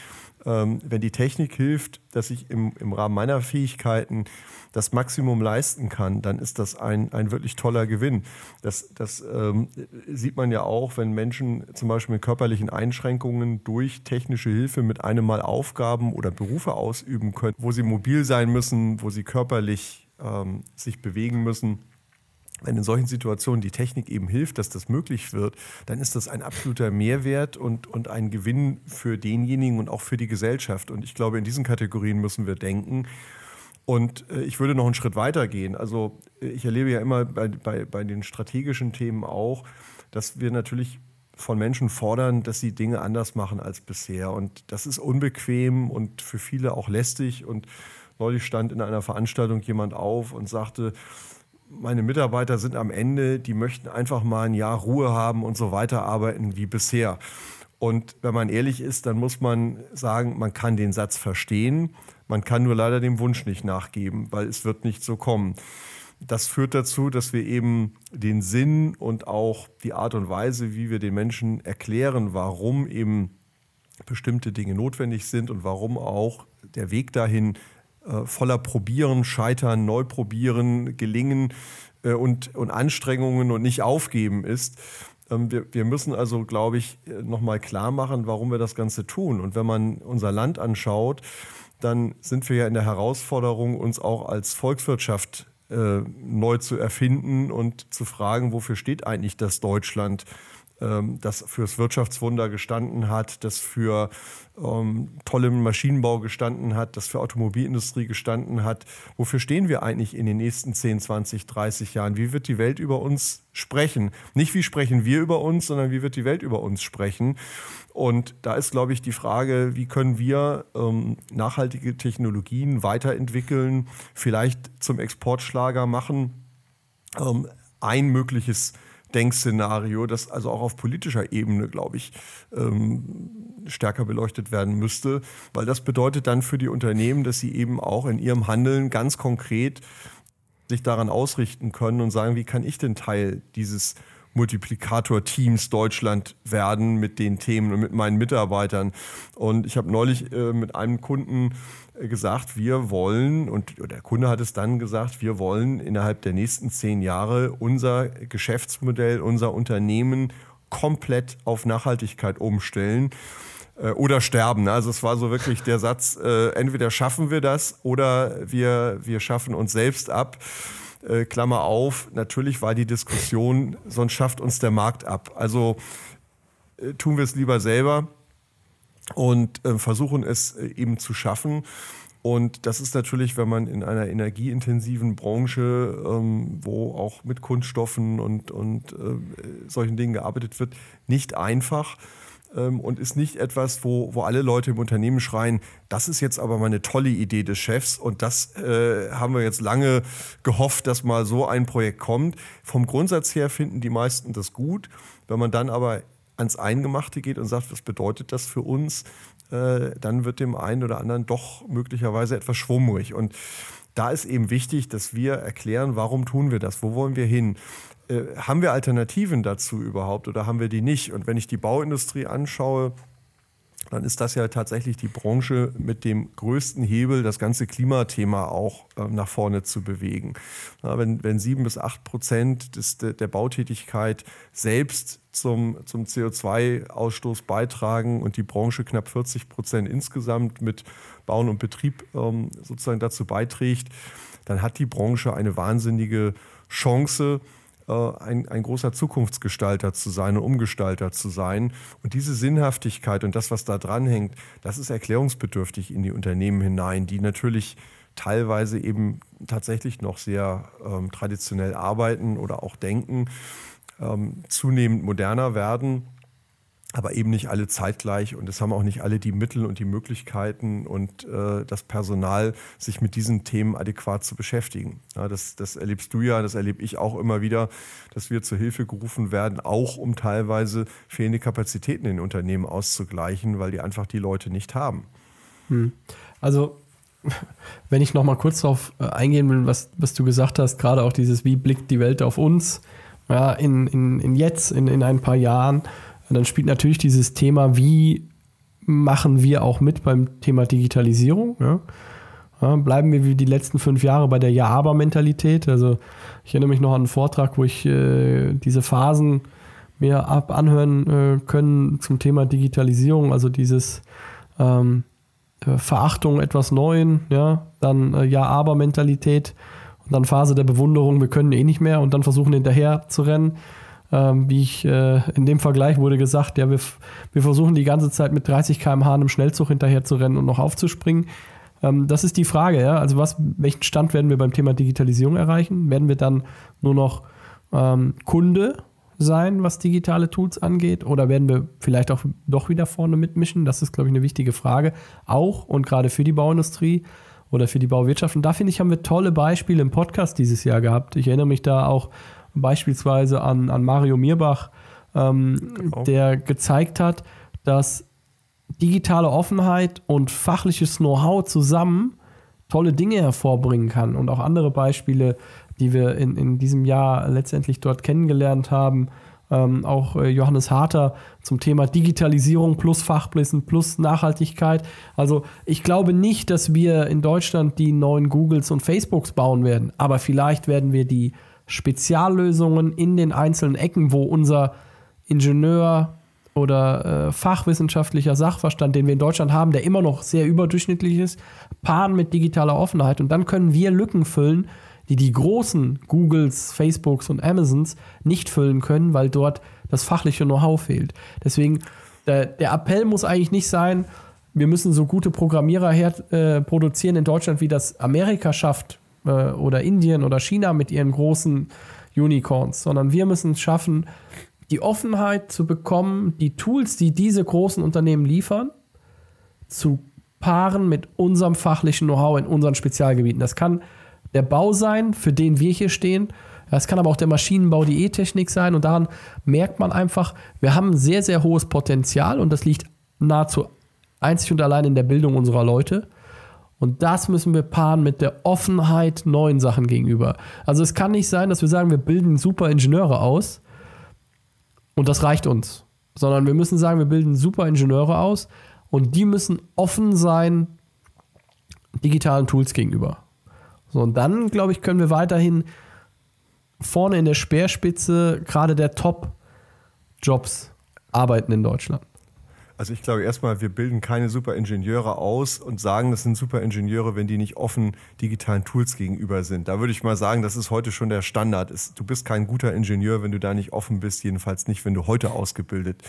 Ähm, wenn die Technik hilft, dass ich im, im Rahmen meiner Fähigkeiten das Maximum leisten kann, dann ist das ein, ein wirklich toller Gewinn. Das, das ähm, sieht man ja auch, wenn Menschen zum Beispiel mit körperlichen Einschränkungen durch technische Hilfe mit einem Mal Aufgaben oder Berufe ausüben können, wo sie mobil sein müssen, wo sie körperlich ähm, sich bewegen müssen wenn in solchen Situationen die Technik eben hilft, dass das möglich wird, dann ist das ein absoluter Mehrwert und, und ein Gewinn für denjenigen und auch für die Gesellschaft. Und ich glaube, in diesen Kategorien müssen wir denken. Und äh, ich würde noch einen Schritt weiter gehen. Also äh, ich erlebe ja immer bei, bei, bei den strategischen Themen auch, dass wir natürlich von Menschen fordern, dass sie Dinge anders machen als bisher. Und das ist unbequem und für viele auch lästig. Und neulich stand in einer Veranstaltung jemand auf und sagte, meine Mitarbeiter sind am Ende, die möchten einfach mal ein Jahr Ruhe haben und so weiter arbeiten wie bisher. Und wenn man ehrlich ist, dann muss man sagen, man kann den Satz verstehen, man kann nur leider dem Wunsch nicht nachgeben, weil es wird nicht so kommen. Das führt dazu, dass wir eben den Sinn und auch die Art und Weise, wie wir den Menschen erklären, warum eben bestimmte Dinge notwendig sind und warum auch der Weg dahin äh, voller Probieren, Scheitern, Neuprobieren, Gelingen äh, und, und Anstrengungen und nicht aufgeben ist. Ähm, wir, wir müssen also, glaube ich, äh, nochmal klar machen, warum wir das Ganze tun. Und wenn man unser Land anschaut, dann sind wir ja in der Herausforderung, uns auch als Volkswirtschaft äh, neu zu erfinden und zu fragen, wofür steht eigentlich das Deutschland? Ähm, das fürs Wirtschaftswunder gestanden hat, das für ähm, tollen Maschinenbau gestanden hat, das für Automobilindustrie gestanden hat. Wofür stehen wir eigentlich in den nächsten 10, 20, 30 Jahren? Wie wird die Welt über uns sprechen? Nicht wie sprechen wir über uns, sondern wie wird die Welt über uns sprechen? Und da ist, glaube ich, die Frage, wie können wir ähm, nachhaltige Technologien weiterentwickeln, vielleicht zum Exportschlager machen. Ähm, ein mögliches Denkszenario, das also auch auf politischer Ebene, glaube ich, ähm, stärker beleuchtet werden müsste, weil das bedeutet dann für die Unternehmen, dass sie eben auch in ihrem Handeln ganz konkret sich daran ausrichten können und sagen, wie kann ich denn Teil dieses Multiplikator-Teams Deutschland werden mit den Themen und mit meinen Mitarbeitern. Und ich habe neulich äh, mit einem Kunden äh, gesagt, wir wollen, und der Kunde hat es dann gesagt, wir wollen innerhalb der nächsten zehn Jahre unser Geschäftsmodell, unser Unternehmen komplett auf Nachhaltigkeit umstellen äh, oder sterben. Also es war so wirklich der Satz, äh, entweder schaffen wir das oder wir, wir schaffen uns selbst ab. Äh, Klammer auf, natürlich war die Diskussion, sonst schafft uns der Markt ab. Also äh, tun wir es lieber selber und äh, versuchen es äh, eben zu schaffen. Und das ist natürlich, wenn man in einer energieintensiven Branche, ähm, wo auch mit Kunststoffen und, und äh, solchen Dingen gearbeitet wird, nicht einfach ähm, und ist nicht etwas, wo, wo alle Leute im Unternehmen schreien, das ist jetzt aber mal eine tolle Idee des Chefs und das äh, haben wir jetzt lange gehofft, dass mal so ein Projekt kommt. Vom Grundsatz her finden die meisten das gut. Wenn man dann aber ans Eingemachte geht und sagt, was bedeutet das für uns, äh, dann wird dem einen oder anderen doch möglicherweise etwas schwummrig. Und da ist eben wichtig, dass wir erklären, warum tun wir das, wo wollen wir hin. Äh, haben wir Alternativen dazu überhaupt oder haben wir die nicht? Und wenn ich die Bauindustrie anschaue, dann ist das ja tatsächlich die Branche mit dem größten Hebel, das ganze Klimathema auch äh, nach vorne zu bewegen. Wenn, wenn sieben bis acht Prozent des, der, Bautätigkeit selbst zum, zum CO2-Ausstoß beitragen und die Branche knapp 40 Prozent insgesamt mit Bauen und Betrieb ähm, sozusagen dazu beiträgt, dann hat die Branche eine wahnsinnige Chance, ein, ein großer Zukunftsgestalter zu sein und Umgestalter zu sein. Und diese Sinnhaftigkeit und das, was da dranhängt, das ist erklärungsbedürftig in die Unternehmen hinein, die natürlich teilweise eben tatsächlich noch sehr ähm, traditionell arbeiten oder auch denken, ähm, zunehmend moderner werden aber eben nicht alle zeitgleich und es haben auch nicht alle die Mittel und die Möglichkeiten und äh, das Personal, sich mit diesen Themen adäquat zu beschäftigen. Ja, das, das erlebst du ja, das erlebe ich auch immer wieder, dass wir zur Hilfe gerufen werden, auch um teilweise fehlende Kapazitäten in Unternehmen auszugleichen, weil die einfach die Leute nicht haben. Hm. Also wenn ich noch mal kurz darauf äh, eingehen will, was, was du gesagt hast, gerade auch dieses, wie blickt die Welt auf uns, ja, in, in, in jetzt, in, in ein paar Jahren, und dann spielt natürlich dieses Thema, wie machen wir auch mit beim Thema Digitalisierung. Ja? Ja, bleiben wir wie die letzten fünf Jahre bei der Ja-Aber-Mentalität. Also ich erinnere mich noch an einen Vortrag, wo ich äh, diese Phasen mir ab anhören äh, können zum Thema Digitalisierung, also dieses ähm, äh, Verachtung etwas Neuen, ja, dann äh, Ja-Aber-Mentalität und dann Phase der Bewunderung, wir können eh nicht mehr und dann versuchen hinterher zu rennen. Ähm, wie ich äh, in dem Vergleich wurde gesagt, ja, wir, wir versuchen die ganze Zeit mit 30 km/h einem Schnellzug hinterher zu rennen und noch aufzuspringen. Ähm, das ist die Frage, ja. Also was, welchen Stand werden wir beim Thema Digitalisierung erreichen? Werden wir dann nur noch ähm, Kunde sein, was digitale Tools angeht? Oder werden wir vielleicht auch doch wieder vorne mitmischen? Das ist, glaube ich, eine wichtige Frage. Auch und gerade für die Bauindustrie oder für die Bauwirtschaft. Und da finde ich, haben wir tolle Beispiele im Podcast dieses Jahr gehabt. Ich erinnere mich da auch beispielsweise an, an Mario Mirbach, ähm, genau. der gezeigt hat, dass digitale Offenheit und fachliches Know-how zusammen tolle Dinge hervorbringen kann. Und auch andere Beispiele, die wir in, in diesem Jahr letztendlich dort kennengelernt haben. Ähm, auch äh, Johannes Harter zum Thema Digitalisierung plus Fachwissen plus Nachhaltigkeit. Also ich glaube nicht, dass wir in Deutschland die neuen Googles und Facebooks bauen werden, aber vielleicht werden wir die Speziallösungen in den einzelnen Ecken, wo unser Ingenieur oder äh, fachwissenschaftlicher Sachverstand, den wir in Deutschland haben, der immer noch sehr überdurchschnittlich ist, paaren mit digitaler Offenheit. Und dann können wir Lücken füllen, die die großen Googles, Facebooks und Amazons nicht füllen können, weil dort das fachliche Know-how fehlt. Deswegen, der, der, Appell muss eigentlich nicht sein, wir müssen so gute Programmierer her, äh, produzieren in Deutschland, wie das Amerika schafft, äh, oder Indien oder China mit ihren großen Unicorns, sondern wir müssen es schaffen, die Offenheit zu bekommen, die Tools, die diese großen Unternehmen liefern, zu paaren mit unserem fachlichen Know-how in unseren Spezialgebieten. Das kann der Bau sein, für den wir hier stehen. Das kann aber auch der Maschinenbau, die E-Technik sein. Und daran merkt man einfach, wir haben ein sehr, sehr hohes Potenzial und das liegt nahezu einzig und allein in der Bildung unserer Leute. Und das müssen wir paaren mit der Offenheit neuen Sachen gegenüber. Also es kann nicht sein, dass wir sagen, wir bilden super Ingenieure aus, Und das reicht uns. Sondern wir müssen sagen, wir bilden super Ingenieure aus und die müssen offen sein digitalen Tools gegenüber. So, und dann, glaube ich, können wir weiterhin vorne in der Speerspitze gerade der Top-Jobs arbeiten in Deutschland. Also ich glaube erstmal, wir bilden keine Superingenieure aus und sagen, das sind Superingenieure, wenn die nicht offen digitalen Tools gegenüber sind. Da würde ich mal sagen, das ist heute schon der Standard. Du bist kein guter Ingenieur, wenn du da nicht offen bist, jedenfalls nicht, wenn du heute ausgebildet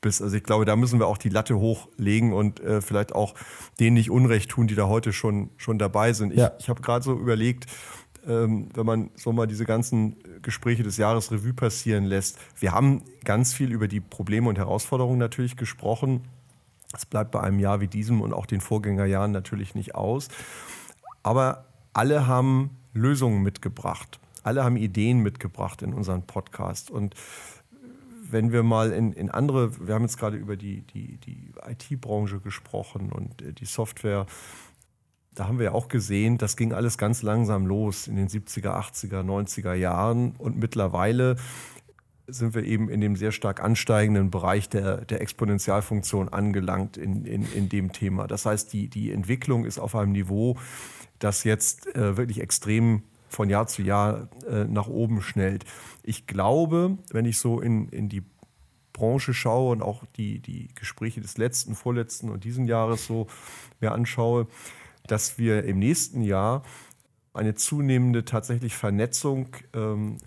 bist. Also ich glaube, da müssen wir auch die Latte hochlegen und äh, vielleicht auch denen nicht Unrecht tun, die da heute schon, schon dabei sind. Ich, ja. ich habe gerade so überlegt, ähm, wenn man so mal diese ganzen Gespräche des Jahres Revue passieren lässt. Wir haben ganz viel über die Probleme und Herausforderungen natürlich gesprochen. Es bleibt bei einem Jahr wie diesem und auch den Vorgängerjahren natürlich nicht aus. Aber alle haben Lösungen mitgebracht. Alle haben Ideen mitgebracht in unseren Podcast. Und wenn wir mal in, in andere, wir haben jetzt gerade über die, die, die IT-Branche gesprochen und äh, die Software da haben wir ja auch gesehen, das ging alles ganz langsam los in den 70er, 80er, 90er Jahren. Und mittlerweile sind wir eben in dem sehr stark ansteigenden Bereich der, der Exponentialfunktion angelangt in, in, in dem Thema. Das heißt, die, die Entwicklung ist auf einem Niveau, das jetzt äh, wirklich extrem von Jahr zu Jahr äh, nach oben schnellt. Ich glaube, wenn ich so in, in die Branche schaue und auch die, die Gespräche des letzten, vorletzten und diesen Jahres so mir anschaue, dass wir im nächsten Jahr eine zunehmende tatsächlich Vernetzung ähm,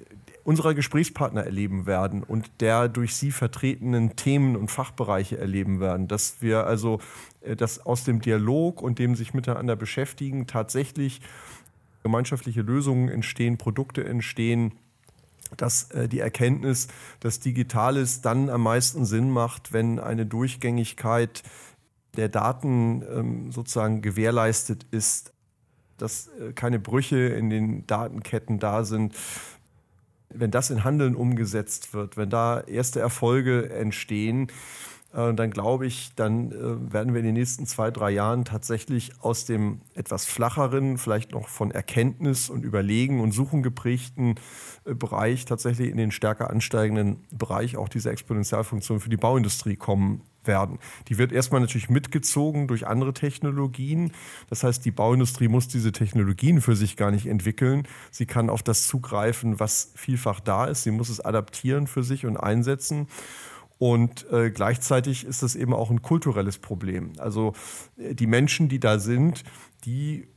unserer Gesprächspartner erleben werden und der durch sie vertretenen Themen und Fachbereiche erleben werden. Dass wir also, äh, dass aus dem Dialog und dem sich miteinander beschäftigen tatsächlich gemeinschaftliche Lösungen entstehen, Produkte entstehen, dass äh, die Erkenntnis, dass Digitales dann am meisten Sinn macht, wenn eine Durchgängigkeit der Daten ähm, sozusagen gewährleistet ist, dass äh, keine Brüche in den Datenketten da sind. Wenn das in Handeln umgesetzt wird, wenn da erste Erfolge entstehen, äh, dann glaube ich, dann äh, werden wir in den nächsten zwei, drei Jahren tatsächlich aus dem etwas flacheren, vielleicht noch von Erkenntnis und Überlegen und Suchen geprägten äh, Bereich tatsächlich in den stärker ansteigenden Bereich auch dieser Exponentialfunktion für die Bauindustrie kommen werden. Die wird erstmal natürlich mitgezogen durch andere Technologien. Das heißt, die Bauindustrie muss diese Technologien für sich gar nicht entwickeln. Sie kann auf das zugreifen, was vielfach da ist. Sie muss es adaptieren für sich und einsetzen. Und äh, gleichzeitig ist das eben auch ein kulturelles Problem. Also äh, die Menschen, die da sind, die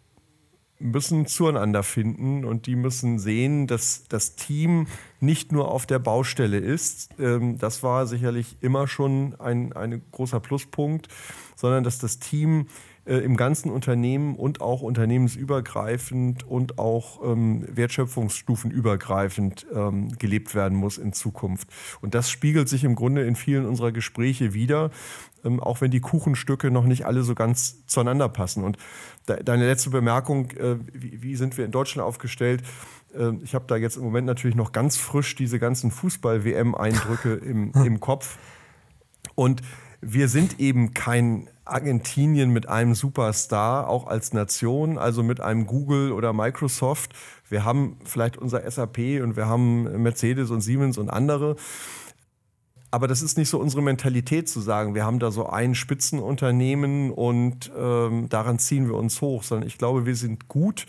müssen zueinander finden und die müssen sehen, dass das Team nicht nur auf der Baustelle ist. Ähm, das war sicherlich immer schon ein, ein großer Pluspunkt, sondern dass das Team äh, im ganzen Unternehmen und auch unternehmensübergreifend und auch ähm, wertschöpfungsstufenübergreifend ähm, gelebt werden muss in Zukunft. Und das spiegelt sich im Grunde in vielen unserer Gespräche wieder, ähm, auch wenn die Kuchenstücke noch nicht alle so ganz zueinander passen. Und de deine letzte Bemerkung, äh, wie, wie, sind wir in Deutschland aufgestellt? Äh, ich habe da jetzt im Moment natürlich noch ganz frisch diese ganzen Fußball-WM-Eindrücke <laughs> im, im Kopf. Und wir sind eben kein Argentinien mit einem Superstar, auch als Nation, also mit einem Google oder Microsoft. Wir haben vielleicht unser SAP und wir haben Mercedes und Siemens und andere. Aber das ist nicht so unsere Mentalität zu sagen, wir haben da so ein Spitzenunternehmen und ähm, daran ziehen wir uns hoch, sondern ich glaube, wir sind gut,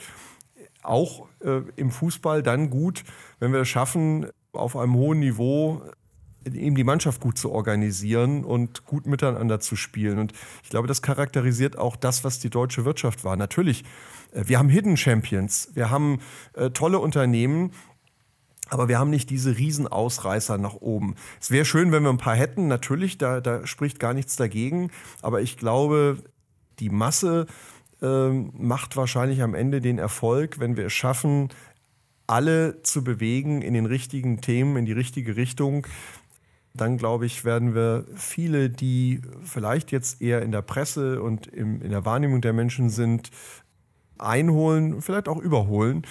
auch äh, im Fußball dann gut, wenn wir es schaffen, auf einem hohen Niveau eben die Mannschaft gut zu organisieren und gut miteinander zu spielen. Und ich glaube, das charakterisiert auch das, was die deutsche Wirtschaft war. Natürlich, äh, wir haben Hidden Champions, wir haben äh, tolle Unternehmen, aber wir haben nicht diese Riesenausreißer nach oben. Es wäre schön, wenn wir ein paar hätten, natürlich, da, da spricht gar nichts dagegen. Aber ich glaube, die Masse äh, macht wahrscheinlich am Ende den Erfolg, wenn wir es schaffen, alle zu bewegen in den richtigen Themen, in die richtige Richtung dann glaube ich, werden wir viele, die vielleicht jetzt eher in der Presse und im, in der Wahrnehmung der Menschen sind, einholen, vielleicht auch überholen.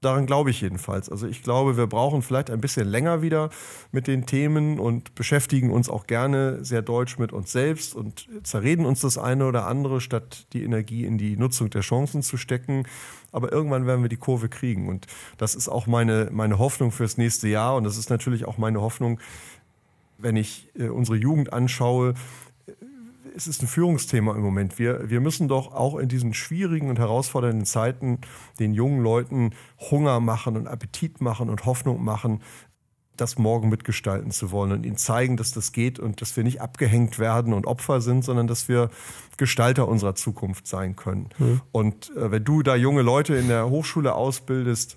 Daran glaube ich jedenfalls. Also ich glaube, wir brauchen vielleicht ein bisschen länger wieder mit den Themen und beschäftigen uns auch gerne sehr deutsch mit uns selbst und zerreden uns das eine oder andere, statt die Energie in die Nutzung der Chancen zu stecken. Aber irgendwann werden wir die Kurve kriegen. Und das ist auch meine, meine Hoffnung fürs nächste Jahr. Und das ist natürlich auch meine Hoffnung, wenn ich äh, unsere Jugend anschaue, es ist ein Führungsthema im Moment. Wir, wir müssen doch auch in diesen schwierigen und herausfordernden Zeiten den jungen Leuten Hunger machen und Appetit machen und Hoffnung machen, das morgen mitgestalten zu wollen und ihnen zeigen, dass das geht und dass wir nicht abgehängt werden und Opfer sind, sondern dass wir Gestalter unserer Zukunft sein können. Mhm. Und äh, wenn du da junge Leute in der Hochschule ausbildest,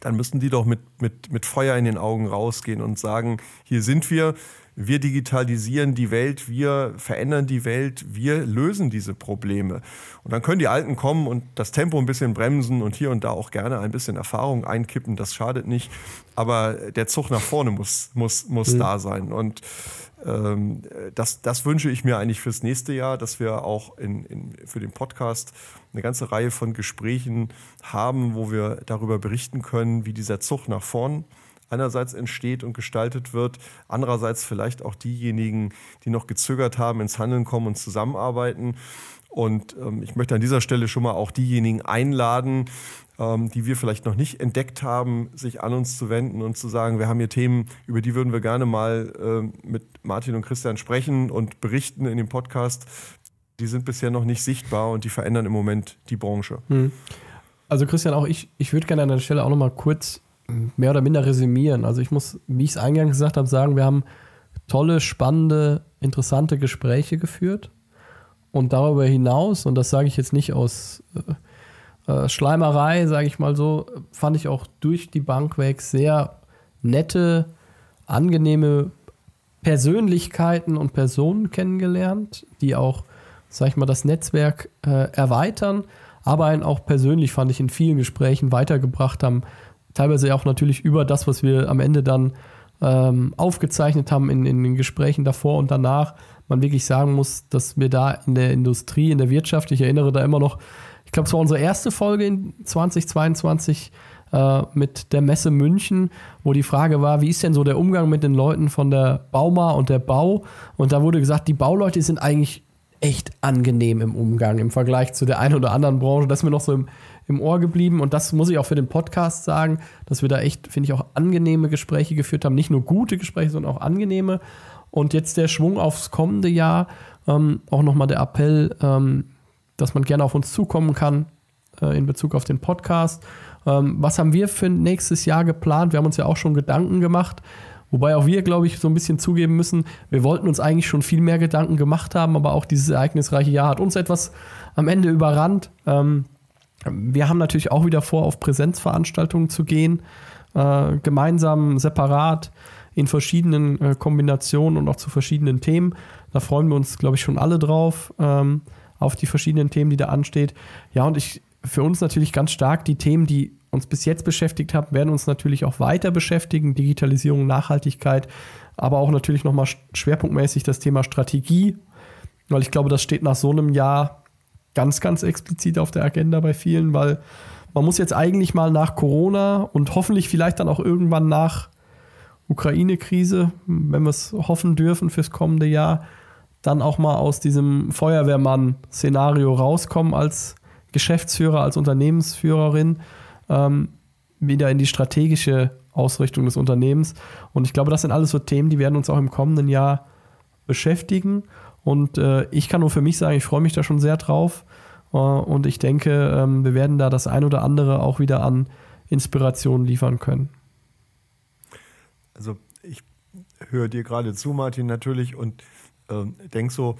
dann müssen die doch mit, mit, mit Feuer in den Augen rausgehen und sagen, hier sind wir, wir digitalisieren die Welt, wir verändern die Welt, wir lösen diese Probleme. Und dann können die Alten kommen und das Tempo ein bisschen bremsen und hier und da auch gerne ein bisschen Erfahrung einkippen, das schadet nicht. Aber der Zug nach vorne muss, muss, muss mhm. da sein. Und ähm, das, das wünsche ich mir eigentlich fürs nächste Jahr, dass wir auch in, in, für den Podcast eine ganze Reihe von Gesprächen haben, wo wir darüber berichten können, wie dieser Zug nach vorn einerseits entsteht und gestaltet wird, andererseits vielleicht auch diejenigen, die noch gezögert haben, ins Handeln kommen und zusammenarbeiten. Und ähm, ich möchte an dieser Stelle schon mal auch diejenigen einladen, ähm, die wir vielleicht noch nicht entdeckt haben, sich an uns zu wenden und zu sagen, wir haben hier Themen, über die würden wir gerne mal äh, mit Martin und Christian sprechen und berichten in dem Podcast. Die sind bisher noch nicht sichtbar und die verändern im Moment die Branche. Hm. Also Christian, auch ich, ich würde gerne an der Stelle auch noch mal kurz mehr oder minder resümieren. Also ich muss, wie ich es eingangs gesagt habe, sagen, wir haben tolle, spannende, interessante Gespräche geführt. Und darüber hinaus, und das sage ich jetzt nicht aus äh, äh, Schleimerei, sage ich mal so, fand ich auch durch die Bank weg sehr nette, angenehme Persönlichkeiten und Personen kennengelernt, die auch, sag ich mal, das Netzwerk äh, erweitern, aber einen auch persönlich, fand ich, in vielen Gesprächen weitergebracht haben. Teilweise auch natürlich über das, was wir am Ende dann ähm, aufgezeichnet haben in, in den Gesprächen davor und danach. Man wirklich sagen muss, dass wir da in der Industrie, in der Wirtschaft, ich erinnere da immer noch ich glaube, es war unsere erste Folge in 2022 äh, mit der Messe München, wo die Frage war, wie ist denn so der Umgang mit den Leuten von der Bauma und der Bau? Und da wurde gesagt, die Bauleute sind eigentlich echt angenehm im Umgang im Vergleich zu der einen oder anderen Branche. Das ist mir noch so im, im Ohr geblieben. Und das muss ich auch für den Podcast sagen, dass wir da echt, finde ich, auch angenehme Gespräche geführt haben. Nicht nur gute Gespräche, sondern auch angenehme. Und jetzt der Schwung aufs kommende Jahr. Ähm, auch nochmal der Appell, ähm, dass man gerne auf uns zukommen kann äh, in Bezug auf den Podcast. Ähm, was haben wir für nächstes Jahr geplant? Wir haben uns ja auch schon Gedanken gemacht. Wobei auch wir, glaube ich, so ein bisschen zugeben müssen, wir wollten uns eigentlich schon viel mehr Gedanken gemacht haben, aber auch dieses ereignisreiche Jahr hat uns etwas am Ende überrannt. Ähm, wir haben natürlich auch wieder vor, auf Präsenzveranstaltungen zu gehen, äh, gemeinsam, separat, in verschiedenen äh, Kombinationen und auch zu verschiedenen Themen. Da freuen wir uns, glaube ich, schon alle drauf. Ähm, auf die verschiedenen Themen, die da ansteht. Ja, und ich für uns natürlich ganz stark die Themen, die uns bis jetzt beschäftigt haben, werden uns natürlich auch weiter beschäftigen. Digitalisierung, Nachhaltigkeit, aber auch natürlich nochmal schwerpunktmäßig das Thema Strategie, weil ich glaube, das steht nach so einem Jahr ganz, ganz explizit auf der Agenda bei vielen, weil man muss jetzt eigentlich mal nach Corona und hoffentlich vielleicht dann auch irgendwann nach Ukraine-Krise, wenn wir es hoffen dürfen fürs kommende Jahr, dann auch mal aus diesem Feuerwehrmann-Szenario rauskommen als Geschäftsführer, als Unternehmensführerin, ähm, wieder in die strategische Ausrichtung des Unternehmens. Und ich glaube, das sind alles so Themen, die werden uns auch im kommenden Jahr beschäftigen. Und äh, ich kann nur für mich sagen, ich freue mich da schon sehr drauf. Äh, und ich denke, ähm, wir werden da das ein oder andere auch wieder an Inspiration liefern können. Also ich höre dir gerade zu, Martin, natürlich. Und äh, denke so,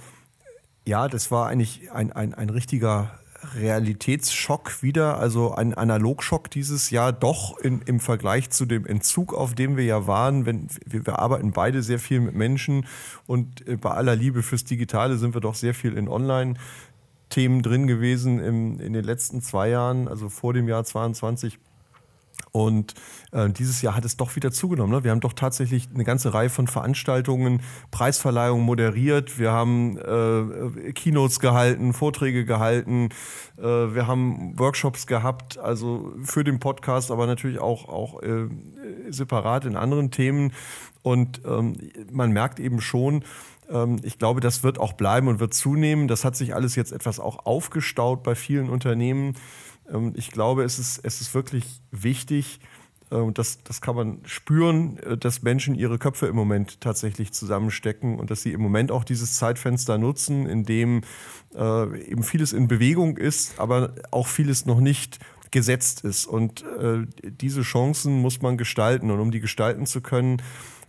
ja, das war eigentlich ein, ein, ein richtiger Realitätsschock wieder, also ein Analogschock dieses Jahr, doch in, im Vergleich zu dem Entzug, auf dem wir ja waren. Wenn, wir, wir arbeiten beide sehr viel mit Menschen und äh, bei aller Liebe fürs Digitale sind wir doch sehr viel in Online. Themen drin gewesen im, in den letzten zwei Jahren, also vor dem Jahr 22 und äh, dieses Jahr hat es doch wieder zugenommen. Ne? Wir haben doch tatsächlich eine ganze Reihe von Veranstaltungen, Preisverleihungen moderiert. Wir haben äh, Keynotes gehalten, Vorträge gehalten. Äh, wir haben Workshops gehabt, also für den Podcast, aber natürlich auch, auch äh, separat in anderen Themen. Und ähm, man merkt eben schon, ähm, ich glaube, das wird auch bleiben und wird zunehmen. Das hat sich alles jetzt etwas auch aufgestaut bei vielen Unternehmen. Ähm, ich glaube, es ist, es ist wirklich wichtig, äh, das, das kann man spüren, äh, dass Menschen ihre Köpfe im Moment tatsächlich zusammenstecken und dass sie im Moment auch dieses Zeitfenster nutzen, in dem äh, eben vieles in Bewegung ist, aber auch vieles noch nicht gesetzt ist. Und äh, diese Chancen muss man gestalten. Und um die gestalten zu können,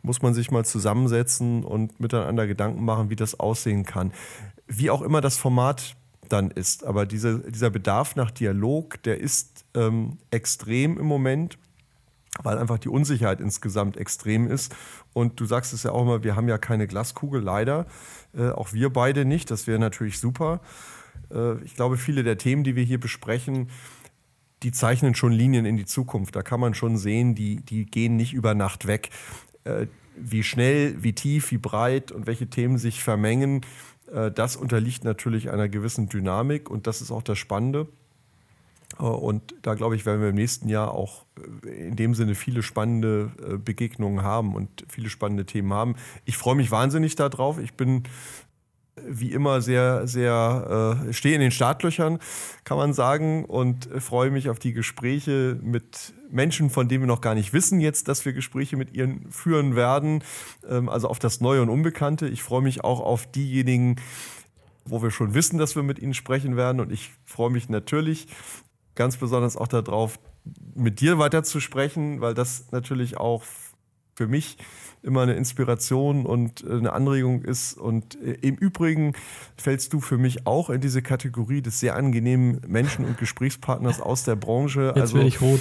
muss man sich mal zusammensetzen und miteinander Gedanken machen, wie das aussehen kann. Wie auch immer das Format dann ist. Aber diese, dieser Bedarf nach Dialog, der ist ähm, extrem im Moment, weil einfach die Unsicherheit insgesamt extrem ist. Und du sagst es ja auch immer, wir haben ja keine Glaskugel, leider. Äh, auch wir beide nicht. Das wäre natürlich super. Äh, ich glaube, viele der Themen, die wir hier besprechen, die zeichnen schon Linien in die Zukunft. Da kann man schon sehen, die, die gehen nicht über Nacht weg. Äh, wie schnell, wie tief, wie breit und welche Themen sich vermengen, das unterliegt natürlich einer gewissen Dynamik und das ist auch das Spannende. Äh, und da glaube ich, werden wir im nächsten Jahr auch äh, in dem Sinne viele spannende Begegnungen haben und viele spannende Themen haben. Ich freue mich wahnsinnig darauf. Ich bin wie immer sehr, sehr, äh, stehe in den Startlöchern, kann man sagen, und freue mich auf die Gespräche mit Menschen, von denen wir noch gar nicht wissen jetzt, dass wir Gespräche mit ihnen führen werden, ähm, also auf das Neue und Unbekannte. Ich freue mich auch auf diejenigen, wo wir schon wissen, dass wir mit ihnen sprechen werden, und ich freue mich natürlich ganz besonders auch darauf, mit dir weiter zu sprechen, weil das natürlich auch für mich immer eine Inspiration und äh, eine Anregung ist. Und äh, im Übrigen fällst du für mich auch in diese Kategorie des sehr angenehmen Menschen und Gesprächspartners aus der Branche. Jetzt also, werde ich rot.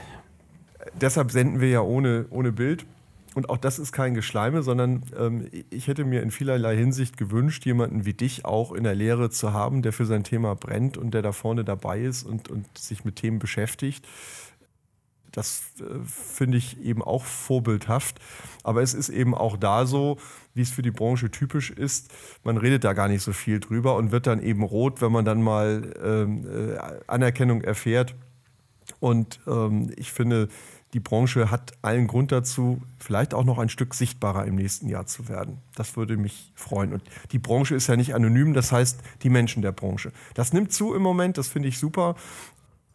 <laughs> Deshalb senden wir ja ohne, ohne Bild. Und auch das ist kein Geschleime, sondern ähm, ich hätte mir in vielerlei Hinsicht gewünscht, jemanden wie dich auch in der Lehre zu haben, der für sein Thema brennt und der da vorne dabei ist und, und sich mit Themen beschäftigt. Das äh, finde ich eben auch vorbildhaft. Aber es ist eben auch da so, wie es für die Branche typisch ist. Man redet da gar nicht so viel drüber und wird dann eben rot, wenn man dann mal ähm, äh, Anerkennung erfährt. Und ähm, ich finde, die Branche hat allen Grund dazu, vielleicht auch noch ein Stück sichtbarer im nächsten Jahr zu werden. Das würde mich freuen. Und die Branche ist ja nicht anonym, das heißt die Menschen der Branche. Das nimmt zu im Moment, das finde ich super.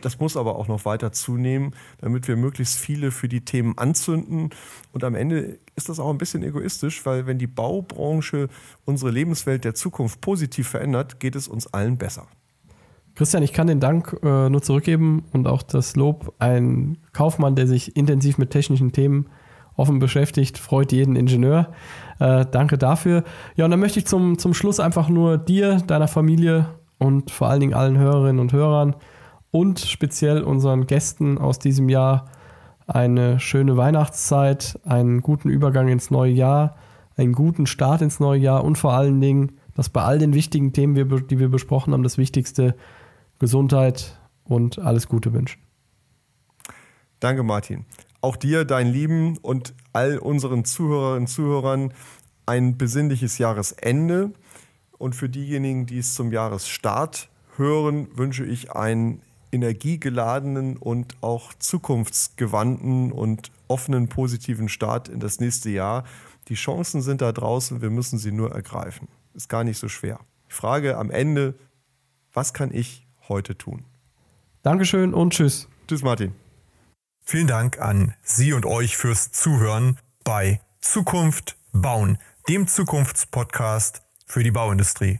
Das muss aber auch noch weiter zunehmen, damit wir möglichst viele für die Themen anzünden. Und am Ende ist das auch ein bisschen egoistisch, weil wenn die Baubranche unsere Lebenswelt der Zukunft positiv verändert, geht es uns allen besser. Christian, ich kann den Dank äh, nur zurückgeben und auch das Lob. Ein Kaufmann, der sich intensiv mit technischen Themen offen beschäftigt, freut jeden Ingenieur. Äh, danke dafür. Ja, und dann möchte ich zum, zum Schluss einfach nur dir, deiner Familie und vor allen Dingen allen Hörerinnen und Hörern und speziell unseren Gästen aus diesem Jahr eine schöne Weihnachtszeit, einen guten Übergang ins neue Jahr, einen guten Start ins neue Jahr und vor allen Dingen, dass bei all den wichtigen Themen, die wir besprochen haben, das Wichtigste Gesundheit und alles Gute wünschen. Danke, Martin. Auch dir, dein Lieben und all unseren Zuhörerinnen und Zuhörern ein besinnliches Jahresende. Und für diejenigen, die es zum Jahresstart hören, wünsche ich ein energiegeladenen und auch zukunftsgewandten und offenen positiven Start in das nächste Jahr. Die Chancen sind da draußen, wir müssen sie nur ergreifen. Ist gar nicht so schwer. Die Frage am Ende, was kann ich heute tun? Dankeschön und tschüss. Tschüss, Martin. Vielen Dank an Sie und euch fürs Zuhören bei Zukunft bauen, dem Zukunftspodcast für die Bauindustrie.